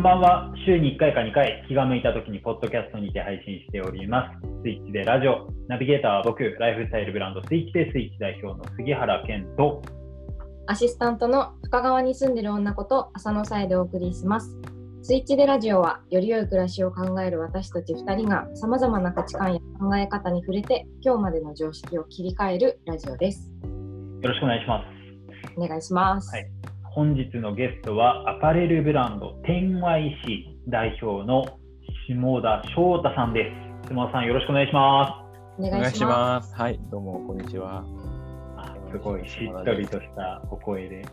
んばんは。週に1回か2回、気が向いた時にポッドキャストにて配信しております。スイッチでラジオ、ナビゲーターは僕、ライフスタイルブランドスイッチでスイッチ代表の杉原健と、アシスタントの深川に住んでる女こと浅野さえでお送りします。スイッチでラジオは、より良い暮らしを考える私たち2人が、さまざまな価値観や考え方に触れて、今日までの常識を切り替えるラジオです。よろしくお願いします。お願いします。はい本日のゲストはアパレルブランド 10YC 代表の下田翔太さんです。下田さんよろしくお願いします。お願いします。はい、どうもこんにちは。あすごいしっとりとしたお声で。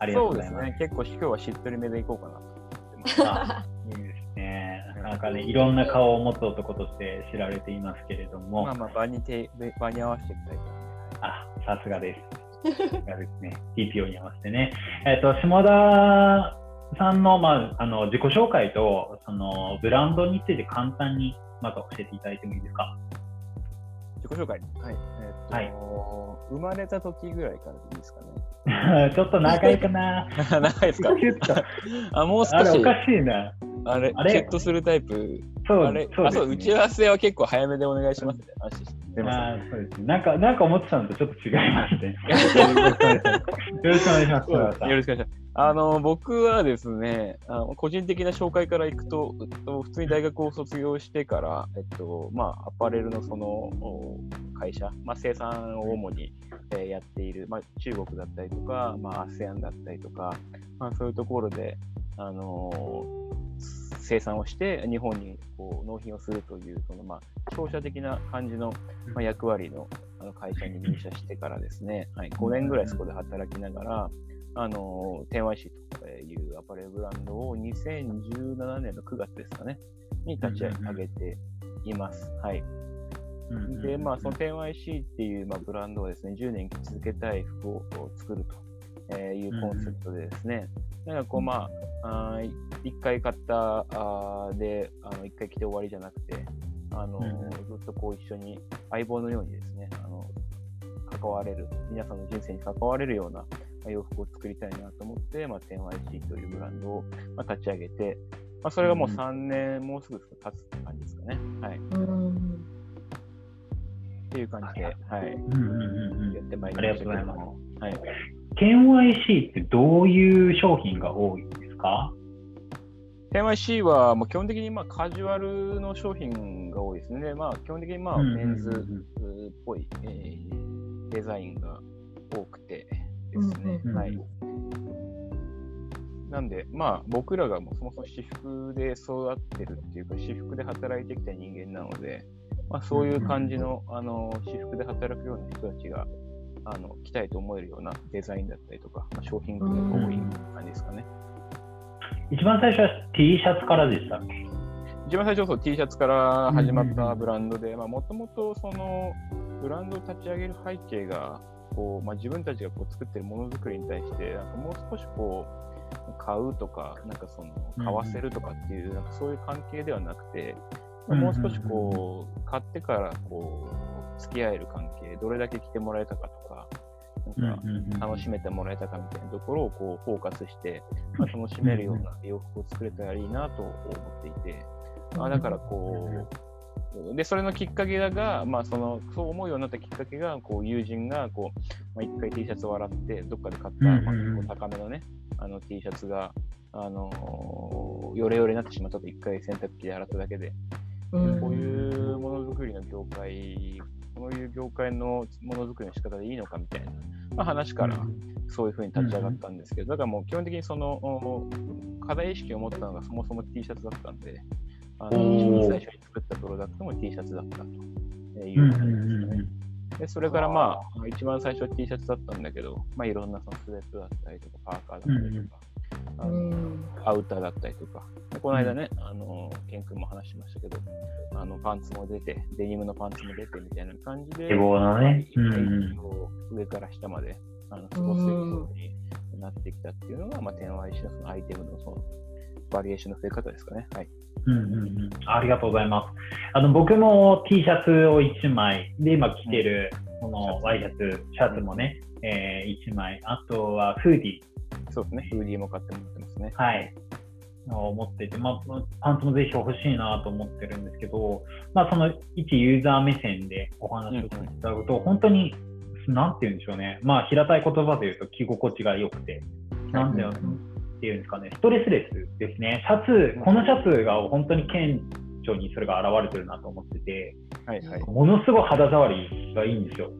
ありがとうございます。すね。結構今日はしっとりめでいこうかなと思ってます。いいですね。なかなかね、いろんな顔を持つ男として知られていますけれども。まあまあ場にて場に合わせていきたいとあ、さすがです。がですね、TPO に合わせてね。えっ、ー、と、下田さんの,、まあ、あの自己紹介とそのブランドについて簡単にまず教えていただいてもいいですか？自己紹介？はい。えー、っと、はい、生まれた時ぐらいからでいいですかね。ちょっと長いかな。長いですか？あ、もう少し。おかしいな。あれ、あれッとするタイプ。そうあれそう、ね、あそう打ち合わせは結構早めでお願いしますね。あそうですね。なんか、なんか思ってたのとちょっと違いまして。よろしくお願いします。よろしくお願いします。あの僕はですねあの、個人的な紹介からいくと、普通に大学を卒業してから、えっとまあ、アパレルのその会社、まあ、生産を主に、えー、やっている、まあ、中国だったりとか、まあ、ASEAN だったりとか、まあ、そういうところで、あの生産をして日本にこう納品をするというその、まあ、商社的な感じの、まあ、役割のあの会社に入社してからですね、はい、5年ぐらいそこで働きながら、あの 10YC というアパレルブランドを2017年の9月ですかね、に立ち上げています。はい。で、まあ、その 10YC っていう、まあ、ブランドをですね、10年着続けたい服を作るというコンセプトでですね、なんかこう、まあ、あ1回買ったあで、あの1回着て終わりじゃなくて、あの、ずっとこう一緒に相棒のようにですね、あの関われる、皆さんの人生に関われるような洋服を作りたいなと思って、まあ、10YC というブランドを、まあ、立ち上げて、まあ、それがもう3年、うん、もうすぐ経つって感じですかね。はい。っていう感じで、はい。やってまいりましたけども。はい。10YC ってどういう商品が多いんですか？10YC はもう基本的にまあカジュアルの商品が多いですね。まあ、基本的にまあメンズっぽい、えー、デザインが多くてですね。はい。なんで、まあ、僕らがもそもそも私服で育ってるっていうか、私服で働いてきた人間なので、まあ、そういう感じの、あの、私服で働くような人たちが、あの、着たいと思えるようなデザインだったりとか、まあ、商品群が多い感じですかね。一番最初は T シャツからでしたっけ？一番最初そう T シャツから始まったブランドで、もともとそのブランドを立ち上げる背景が、こう、まあ、自分たちがこう作ってるものづくりに対して、なんかもう少しこう、買うとか、なんかその、買わせるとかっていう、なんかそういう関係ではなくて、もう少しこう、買ってからこう、付き合える関係、どれだけ来てもらえたかとか、なんか楽しめてもらえたかみたいなところをこうフォーカスして、まあ、楽しめるような洋服を作れたらいいなと思っていて、まあ、だからこう、で、それのきっかけが、まあ、その、そう思うようになったきっかけが、こう、友人が、こう、まあ、一回 T シャツを洗って、どっかで買った、まあ、結構高めのね、あの T シャツが、あのー、ヨレヨレになってしまったと一回洗濯機で洗っただけで、こういうものづくりの業界、こういう業界のものづくりの仕方でいいのかみたいな、まあ、話から、そういうふうに立ち上がったんですけど、だからもう基本的にその、課題意識を持ったのがそもそも T シャツだったんで、あの一番最初に作ったプロダクトも T シャツだったという感じですね。でそれからまあ、一番最初は T シャツだったんだけど、まあ、いろんなそのスウェットだったりとか、パーカーだったりとか、あのアウターだったりとか、この間ね、あの、ケン君も話しましたけど、あの、パンツも出て、デニムのパンツも出てみたいな感じで、ね、上から下まであの過ごせるようになってきたっていうのが、まあ、天愛しのそのアイテムのそのバリエーションの増え方ですかね。はい。うんうんうん、ありがとうございます。あの僕も T シャツを1枚で今着てるこのワイシャツ、シャツもね、えー、1枚、あとはフーディー。そうですね、フーディーも買ってもらってますね。はい。思っていて、まあ、パンツもぜひ欲しいなと思ってるんですけど、まあ、その一ユーザー目線でお話をさせていただくと、本当に、なんて言うんでしょうね、まあ、平たい言葉で言うと着心地が良くて、なんていうんですかね、ストレスレスですね。シャツ、このシャツが本当に顕著にそれが現れてるなと思ってて、はいはい、ものすごい肌触りがいいんですよ。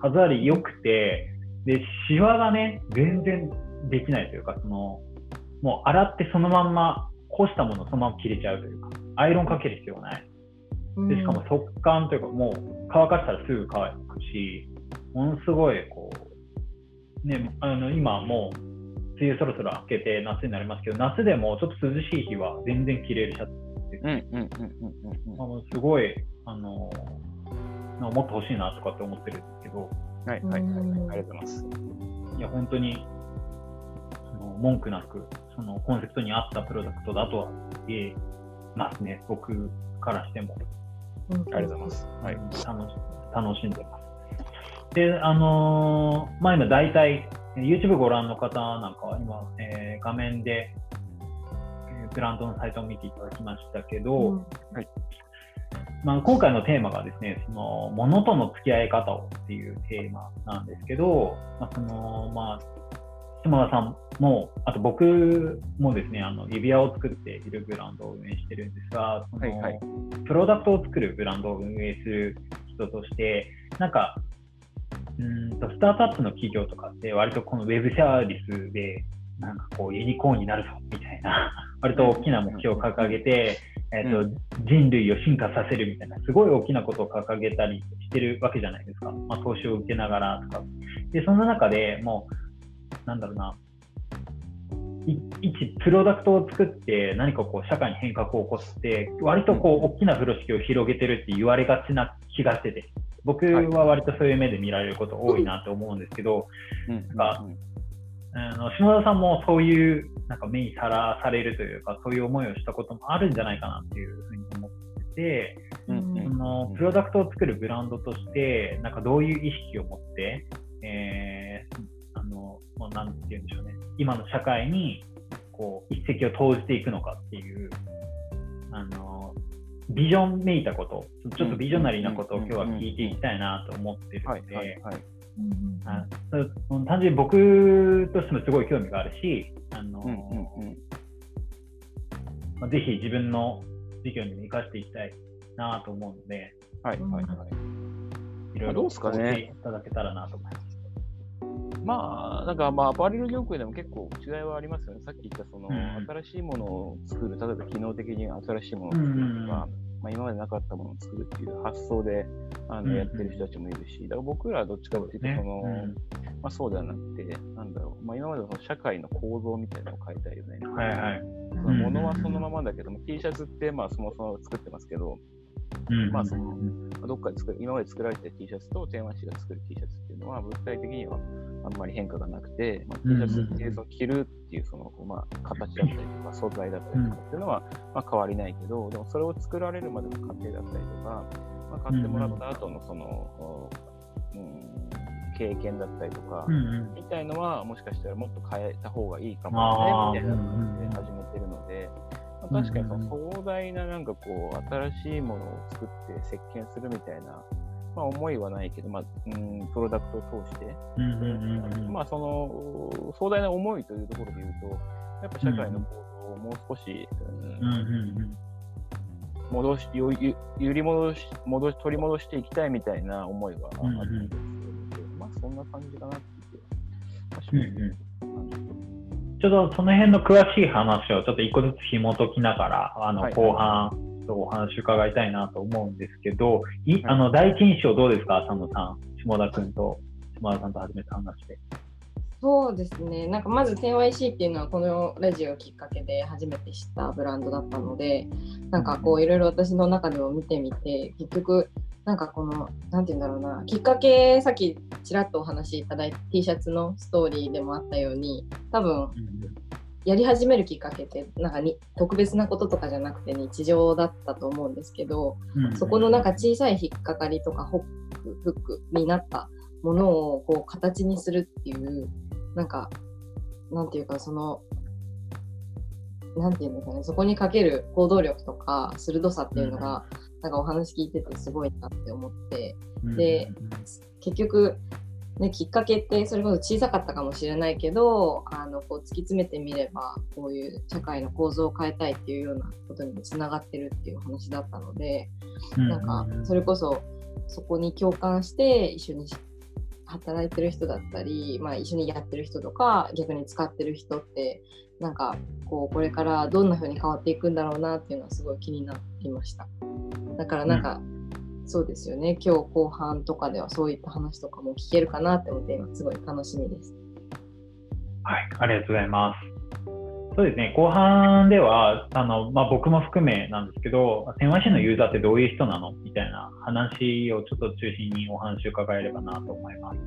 肌触り良くて、で、シワがね、全然できないというか、その、もう洗ってそのまんま干したものそのまま切れちゃうというか、アイロンかける必要がない。でしかも速乾というか、もう乾かしたらすぐ乾くし、ものすごいこう、ね、あの今もう梅雨そろそろ明けて夏になりますけど、夏でもちょっと涼しい日は全然着れるシャツです。すごい、あのもっと欲しいなとかって思ってるんですけど。はいはいはい、ありがとうございます。いや、本当に文句なく、そのコンセプトに合ったプロダクトだとは言えますね、僕からしても。ありがとうございます。はい、楽し楽しんでます。で、あのー、まあ今大体、YouTube ご覧の方なんかは今、えー、画面で、えー、ブランドのサイトを見ていただきましたけど、うん、はいまあ、今回のテーマがですね、その、物との付き合い方をっていうテーマなんですけど、まあ、その、まあ、島田さんも、あと僕もですね、あの指輪を作っているブランドを運営してるんですが、その、はいはい、プロダクトを作るブランドを運営する人として、なんか、うんとスタートアップの企業とかって割とこのウェブサービスでなんかこうユニコーンになるぞみたいな割と大きな目標を掲げて、えーと、人類を進化させるみたいなすごい大きなことを掲げたりしてるわけじゃないですか、まあ、投資を受けながらとか。でそんな中でもうなんだろうな、一プロダクトを作って何かこう社会に変革を起こして割とこう大きな風呂敷を広げてるって言われがちな気がしてて。僕は割とそういう目で見られること多いなと思うんですけど、なんか、あの島田さんもそういうなんか目にさらされるというかそういう思いをしたこともあるんじゃないかなっていうふうに思ってて、そのプロダクトを作るブランドとしてなんかどういう意識を持って、えーの、まあ、なんて言うんでしょうね、今の社会にこう一石を投じていくのかっていう、あのビジョンめいたこと、ちょっとビジョナリーなことを今日は聞いていきたいなと思ってるので、単純に僕としてもすごい興味があるし、あのまあ、ぜひ自分の事業にも生かしていきたいなと思うので、はいはいはい、いろいろ教えていただけたらなと思います。まあ、なんか、まあ、アパレル業界でも結構違いはありますよね。さっき言った、その、うん、新しいものを作る、例えば機能的に新しいものを作るとか、うん、まあ、今までなかったものを作るっていう発想であのやってる人たちもいるし、だから僕らはどっちかっていうと、その、ね、まあ、そうではなくて、なんだろう、まあ、今までの社会の構造みたいなのを変えたいよね。はいはい。そのものはそのままだけども、T シャツって、まあ、そもそも作ってますけど、まあその、どっかで作る、今まで作られた T シャツと天和紙が作る T シャツっていうのは、物体的にはあんまり変化がなくて、まあ、T シャツってその着るっていうその、まあ、形だったりとか素材だったりとかっていうのは、まあ、変わりないけど、でもそれを作られるまでの過程だったりとか、まあ、買ってもらった後のその、うん、経験だったりとか、みたいのはもしかしたらもっと変えた方がいいかもねみたいな感じで始めてるので、まあ、確かにその壮大ななんかこう新しいものを作って設計するみたいなまあ、思いはないけど、まあ、うん、プロダクトを通して、まあ、その、壮大な思いというところで言うと、やっぱ社会の構造をもう少し、戻し、ゆ揺り戻し、戻し、取り戻していきたいみたいな思いはあるんですけど、まあ、そんな感じかなっていう、ちょっとその辺の詳しい話をちょっと一個ずつ紐解きながら、あの、後半、とお話伺いたいなと思うんですけど、いあの第一印象どうですか、浅野さん、下田君と下田さんと初めて話して。そうですね、なんかまず 10YC っていうのはこのラジオきっかけで初めて知ったブランドだったので、なんかこういろいろ私の中でも見てみて、結局、なんかこの、なんて言うんだろうな、きっかけ、さっきちらっとお話しいただいた T シャツのストーリーでもあったように、多分、やり始めるきっかけってなんかに特別なこととかじゃなくて日常だったと思うんですけど、うん、そこのなんか小さい引っかかりとかホックフックになったものをこう形にするっていうなんかなんていうかそのなんていうんですかね、そこにかける行動力とか鋭さっていうのが、なんかお話聞いててすごいなって思って、で結局、ね、きっかけってそれこそ小さかったかもしれないけどあのこう突き詰めてみればこういう社会の構造を変えたいっていうようなことにもつながってるっていう話だったので、なんかそれこそそこに共感して一緒に働いてる人だったり、まあ、一緒にやってる人とか逆に使ってる人ってなんかこうこれからどんな風に変わっていくんだろうなっていうのはすごい気になりましただからなんか、そうですよね今日後半とかではそういった話とかも聞けるかなって思って今すごい楽しみですはい、ありがとうございます。そうですね、後半では、あのまあ、僕も含めなんですけど、1000のユーザーってどういう人なのみたいな話をちょっと中心にお話を伺えればなと思います。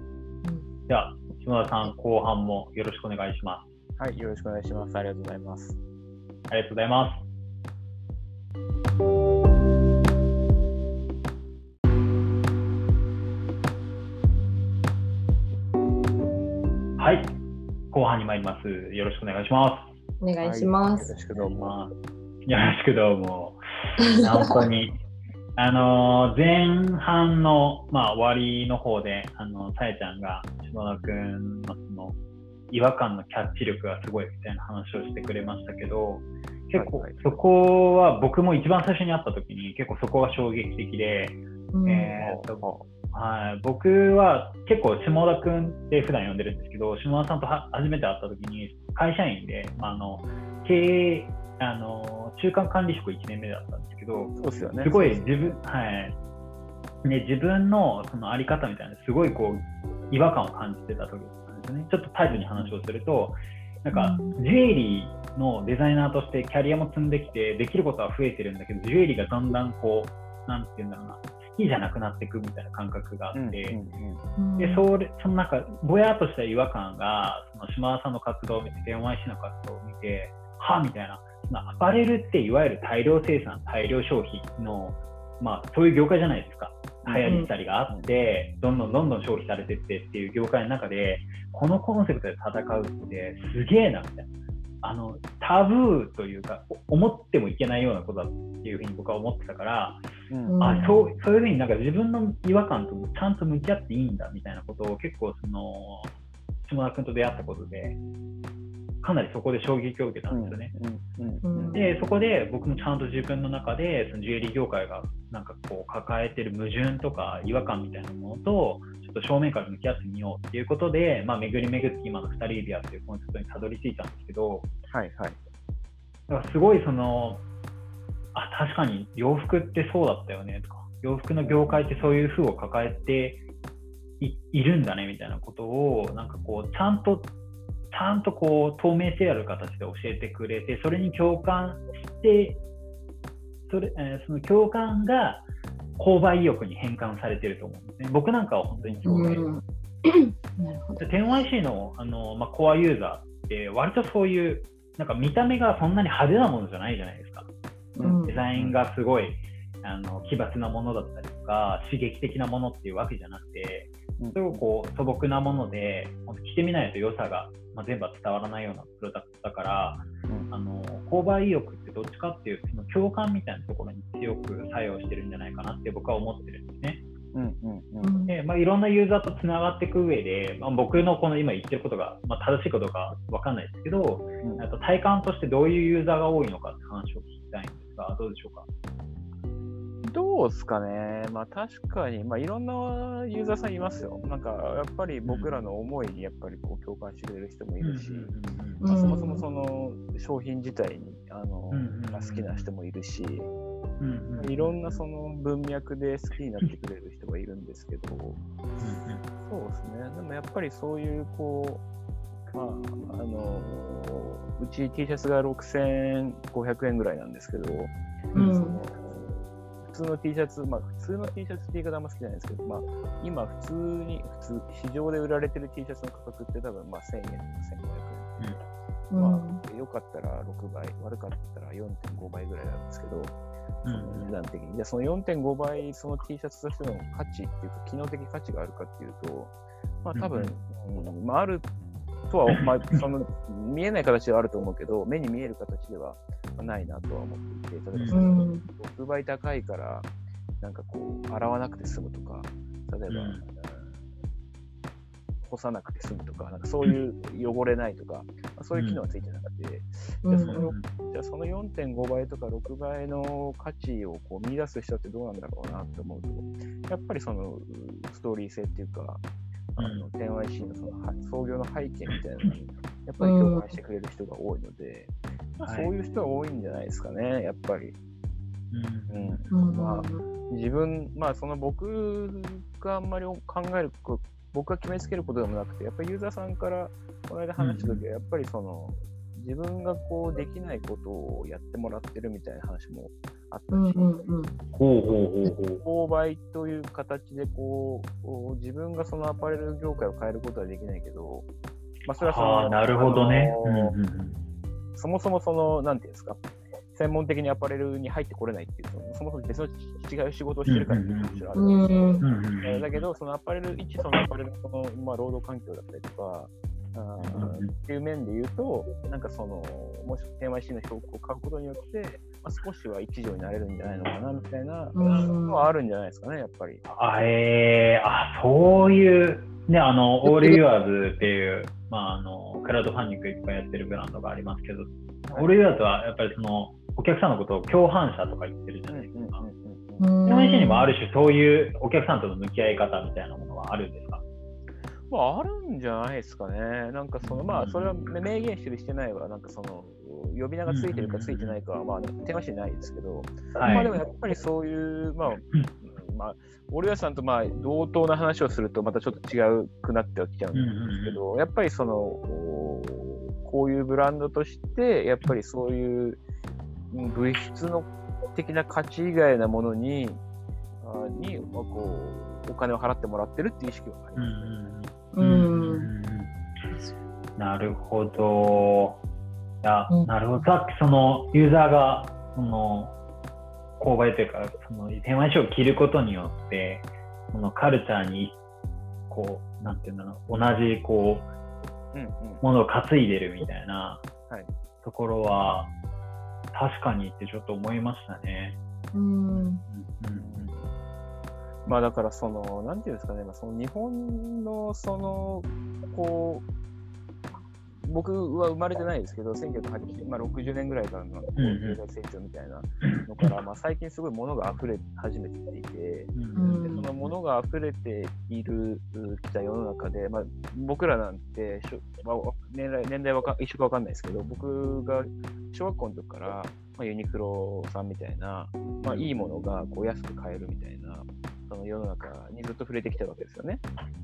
では、島田さん、後半もよろしくお願いします。はい、よろしくお願いします。ありがとうございます。ありがとうございます。後半に参ります。よろしくお願いします。お願いします、はいよろしくどうも。まあ、よろしくどうも。本当に。あの前半の、まあ、終わりの方で、あのさえちゃんが下田君のその違和感のキャッチ力がすごいみたいな話をしてくれましたけど、結構、そこは僕も一番最初に会った時に結構そこが衝撃的で、うんえーとはい、僕は結構下田君って普段呼んでるんですけど下田さんとは初めて会った時に会社員で、まあ、あの経営あの中間管理職1年目だったんですけどそうですよね。すごい自分,、はい。ね、自分のそのあり方みたいなすごいこう違和感を感じてた時なんですよね。ちょっとタイトに話をするとなんかうん。ジュエリーのデザイナーとしてキャリアも積んできてできることは増えてるんだけどジュエリーがだんだんこうなんて言うんだろうな好きじゃなくなっていくみたいな感覚があって、うんうんでそれそのなんかぼやっとした違和感がその島田さんの活動を見て NYC の活動を見てはあみたいな。そのアパレルっていわゆる大量生産大量消費の、まあ、そういう業界じゃないですか。流行りしたりがあって、どんどんどんどん消費されてってっていう業界の中でこのコンセプトで戦うってすげえなみたいな。あのタブーというかお思ってもいけないようなことだっていうふうに僕は思ってたからうん。うん。あそうそういうふうになんか自分の違和感とちゃんと向き合っていいんだみたいなことを結構その下田君と出会ったことでかなりそこで衝撃を受けたんですよね。うん。うん。うん。でそこで僕もちゃんと自分の中でそのジュエリー業界がなんかこう抱えてる矛盾とか違和感みたいなものとちょっと正面から向き合ってみようっていうことで、まあ、巡り巡って今の2人指輪っていうコンセプトにたどり着いたんですけどはいはい。だからすごいそのあ確かに洋服ってそうだったよねとか洋服の業界ってそういう風を抱えていいるんだねみたいなことをなんかこうちゃんとちゃんとこう透明性ある形で教えてくれてそれに共感してそれ、えーその共感が購買意欲に変換されてると思うんですね僕なんかは本当にそうで、うん なるほど。10YC のあの、まあ、コアユーザーって割とそういうなんか見た目がそんなに派手なものじゃないじゃないですか。うん。デザインがすごいあの奇抜なものだったりとか刺激的なものっていうわけじゃなくてすごくこう素朴なもので着てみないと良さが、まあ、全部は伝わらないようなプロダクトだからうん。あの購買意欲ってどっちかっていうとその共感みたいなところに強く作用してるんじゃないかなって僕は思ってるんですね。うんうんううん。んでまあ、いろんなユーザーとつながっていく上で、まあ、僕のこの今言ってることが、まあ、正しいことかわかんないですけど、うん。あと体感としてどういうユーザーが多いのかって話をどうでしょうか？どうですかね、まあ確かに、まあいろんなユーザーさんいますよ。なんかやっぱり僕らの思いにやっぱりこう共感してくれる人もいるし、うんまあ、そもそもその商品自体にあの、が好きな人もいるし、うんうん。いろんなその文脈で好きになってくれる人がいるんですけど、そうですね、でもやっぱりそういうこう、まあ、あのうち T シャツが6500円ぐらいなんですけど、うんその普通の T シャツ、まあ、普通の T シャツって言い方あんま好きじゃないですけど、まあ、今普通に、普通、市場で売られてる T シャツの価格って多分まあ1000円とか1500円。うんまあ、良かったら6倍、悪かったら4.5倍ぐらいなんですけど、値段的に。じゃあその4.5倍、その T シャツとしての価値っていうか、機能的価値があるかっていうと、まあ多分、うんまああるとは、まあ、その見えない形ではあると思うけど、目に見える形ではないなとは思っていて、例えばそのうん。6倍高いから、なんかこう、洗わなくて済むとか、例えば、うん。干さなくて済むとか、なんかそういう汚れないとか、まあ、そういう機能がついてなくて、うん。じゃあそのじゃあその4.5倍とか6倍の価値をこう見出す人ってどうなんだろうなって思うと、やっぱりそのストーリー性っていうか、あの 10YC のそのは創業の背景みたいなのに、やっぱり共感してくれる人が多いので、まあ、はい。そういう人は多いんじゃないですかね、やっぱり。うん。うん。うん。まあ自分、まあ、その僕があんまり考えるこ、僕が決めつけることでもなくて、やっぱりユーザーさんからこの間話したときは、やっぱりその、自分がこうできないことをやってもらってるみたいな話もあったし、うんうんうんほうほうほうほう。購買という形でこう、自分がそのアパレル業界を変えることはできないけど、まあ、それはそのなるほどね。そもそもその、なんていうんですか、専門的にアパレルに入ってこれないっていう、そのそもそも別の違う仕事をしてるからっていうのももちろんあるんですけど、うんうんうんえーだけど、そのアパレル、一そのアパレルのその、まあ、労働環境だったりとか、っていう面で言うと、なんかその、もし TMIC の標語を買うことによって、まあ、少しは一助になれるんじゃないのかなみたいなうんのはあるんじゃないですかね、やっぱり。あえー、あそういう、ね、あの、オールユアーズっていう、まあ、あの、クラウドファンディングいっぱいやってるブランドがありますけど、オールユアーズはやっぱりその、お客さんのことを共犯者とか言ってるじゃないですか。うん TMIC にもある種そういうお客さんとの向き合い方みたいなものはあるんですか？まあ、あるんじゃないですかね。なんかその、まあ、それは明言してるしてないは、なんかその、呼び名がついてるかついてないかは、まあ、手間しないですけど、はい。まあでもやっぱりそういう、まあ、まあ、オリアさんとまあ同等な話をすると、またちょっと違うくなってはきちゃうんですけど、やっぱりその、おこういうブランドとして、やっぱりそういううん物質の的な価値以外なものに、あにまあこうお金を払ってもらってるっていう意識はありうんます。うんううん。ん。なるほど。いや、うん。なるほど。さっきそのユーザーがその購買というか、その電話書を着ることによって、そのカルチャーにこう、なんていうんだろう、同じこう、うんうん。ものを担いでるみたいなはい。ところは、確かにってちょっと思いましたね。うんうんうんまあだからその、なんていうんですかね、まあ、その日本のその、こう、僕は生まれてないですけど、1980、まあ、60年ぐらいからの経済成長みたいなのから、まあ、最近すごい物が溢れ始めてきていて、うん。でその物が溢れているきた世の中で、まあ、僕らなんてしょ、まあ、年代年代はか一緒か分かんないですけど、僕が小学校の時から、まあ、ユニクロさんみたいな、まあ、いいものがこう安く買えるみたいな、その世の中にずっと触れてきたわけですよね。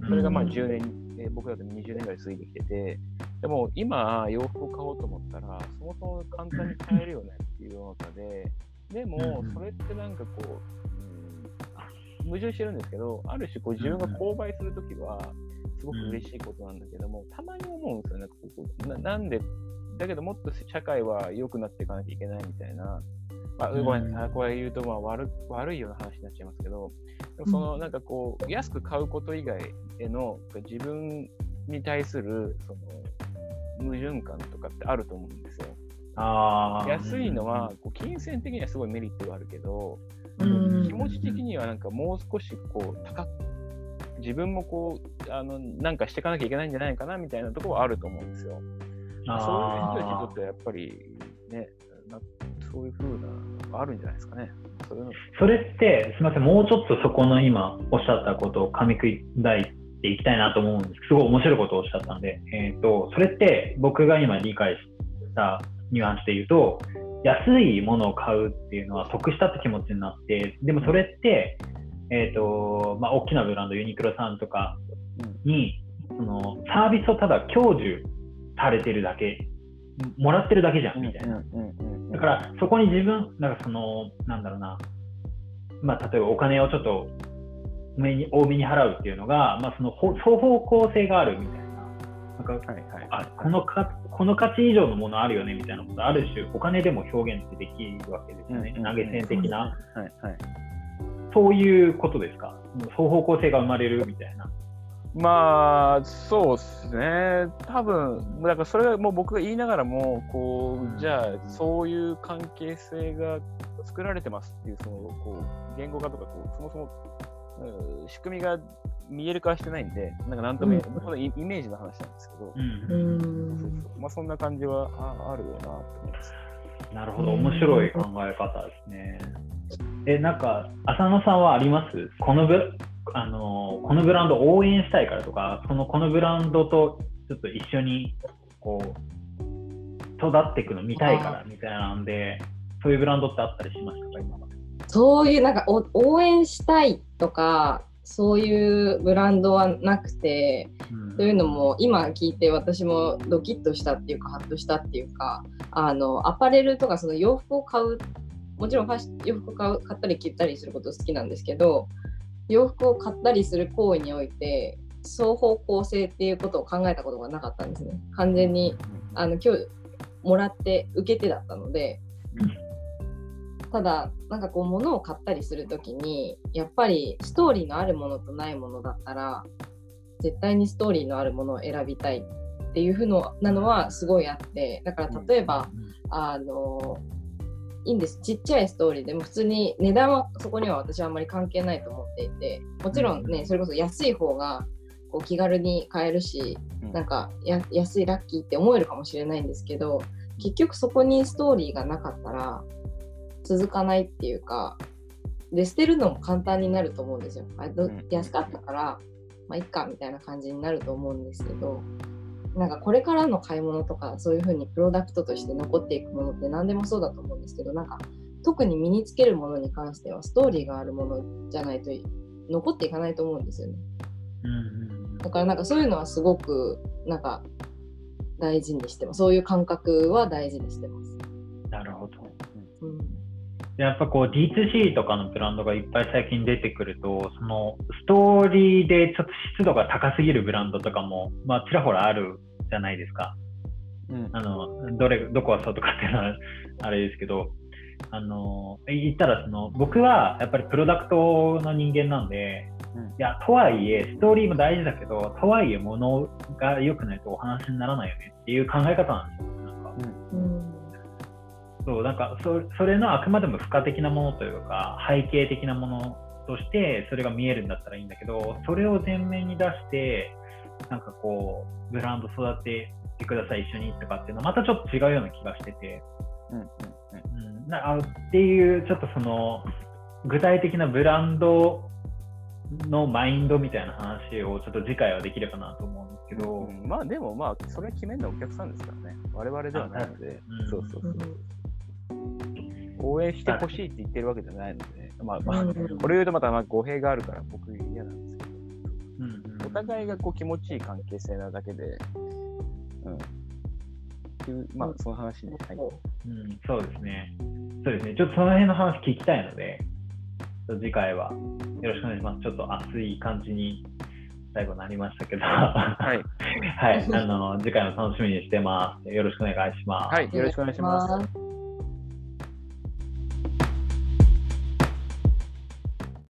それがまあうん10年、えー僕だと20年ぐらい続いてきてて、でも今、洋服を買おうと思ったら、そもそも簡単に買えるよねっていう世の中で、でもうん、それってなんかこう、うん矛盾してるんですけど、ある種こう自分が購買するときは、すごく嬉しいことなんだけども、たまに思うんですよね、なんかこうななんで、だけどもっと社会は良くなっていかなきゃいけないみたいな、あごめんなさい、これ言うとまあ悪悪いような話になっちゃいますけど、そのなんかこう、安く買うこと以外への自分に対するその矛盾感とかってあると思うんですよ。あー。安いのは、こう金銭的にはすごいメリットがあるけど、うん気持ち的にはなんかもう少しこう高く自分もこうあのなんかしていかなきゃいけないんじゃないかなみたいなところはあると思うんですよ。そういう人たちにとってはやっぱりね、なそういう風なのがあるんじゃないですかね。そういうの。それって、すみません、もうちょっとそこの今おっしゃったことを噛み砕いていきたいなと思うんです。すごい面白いことをおっしゃったんで、えー、とそれって僕が今理解したニュアンスで言うと、安いものを買うっていうのは得したって気持ちになって、でもそれって、えーとまあ、大きなブランド、ユニクロさんとかに、そのサービスをただ享受されてるだけ、もらってるだけじゃんみたいな。だからそこに自分、なんかその、なんだろうな、まあ、例えばお金をちょっと多めに多めに払うっていうのが、まあ、そのほ双方向性があるみたいな。なんかはいはい。あこのかこの価値以上のものあるよねみたいなこと、ある種お金でも表現ってできるわけですよね。うん投げ銭的な、はいはい。そういうことですか？双方向性が生まれるみたいな。まあ、そうですね。多分、だからそれがもう僕が言いながらも、こう、じゃあ、そういう関係性が作られてますっていう、その、こう、言語化とか、こう、そもそも、うん仕組みが見える化してないんで、なんかなんとも言えうんそのイイメージの話なんですけど、うん。うそうんそう。まあそんな感じはああるよなと思います。なるほど、面白い考え方ですね。え、なんか、浅野さんはあります？このブあのこのブランドを応援したいからとか、そのこのブランドとちょっと一緒にこう育っていくの見たいからみたいなんで、そういうブランドってあったりしましたか、今。そういうなんかお応援したいとかそういうブランドはなくてうん。というのも今聞いて私もドキッとしたっていうかハッとしたっていうかあのアパレルとかその洋服を買うもちろんファッシ洋服を買う買ったり着たりすること好きなんですけど洋服を買ったりする行為において双方向性っていうことを考えたことがなかったんですね。完全にあの今日もらって受け手だったのでただなんかこう物を買ったりするときにやっぱりストーリーのあるものとないものだったら絶対にストーリーのあるものを選びたいっていうふうのなのはすごいあってだから例えば、あのいいんです。ちっちゃいストーリーでも普通に値段はそこには私はあんまり関係ないと思っていてもちろんねそれこそ安い方がこう気軽に買えるしうん。なんかや安いラッキーって思えるかもしれないんですけど結局そこにストーリーがなかったら続かないっていうかで捨てるのも簡単になると思うんですよ。あ安かったからまあいっかみたいな感じになると思うんですけどなんかこれからの買い物とかそういうふうにプロダクトとして残っていくものって何でもそうだと思うんですけどなんか特に身につけるものに関してはストーリーがあるものじゃないと残っていかないと思うんですよね。うんうんだからなんかそういうのはすごくなんか大事にしてます。そういう感覚は大事にしてます。うんなるほど。うん、やっぱこう D2C とかのブランドがいっぱい最近出てくると、そのストーリーでちょっと湿度が高すぎるブランドとかも、まあ、ちらほらあるじゃないですか。うんあの、どれ、どこがそうとかっていうのはあれですけど、あの、言ったらその、僕はやっぱりプロダクトの人間なんで、うんいや、とはいえ、ストーリーも大事だけど、とはいえ、ものが良くないとお話にならないよねっていう考え方なんですよ。なんかうんそう、なんかそ、それのあくまでも付加的なものというか、背景的なものとして、それが見えるんだったらいいんだけど、それを前面に出して、なんかこう、ブランド育ててください、一緒にとかっていうのは、またちょっと違うような気がしてて、うんうんうん、なあっていう、ちょっとその、具体的なブランドのマインドみたいな話をちょっと次回はできればなと思うんですけど、うんまあでもまあそれは決めるのはお客さんですからね。我々ではないので、うん。そうそうそうう。ん応援してほしいって言ってるわけじゃないので、まあまあ、うん。これ言うとまたまあ語弊があるから僕嫌なんですけど、うん互いがこう気持ちいい関係性なだけで、うん。っていう、まあその話で、はい。うん、そうですね。そうですね。ちょっとその辺の話聞きたいので、次回はよろしくお願いします。ちょっと熱い感じに最後なりましたけど、ははい。はい、あの次回も楽しみにしてます。よろしくお願いします。はい。よろしくお願いします。す。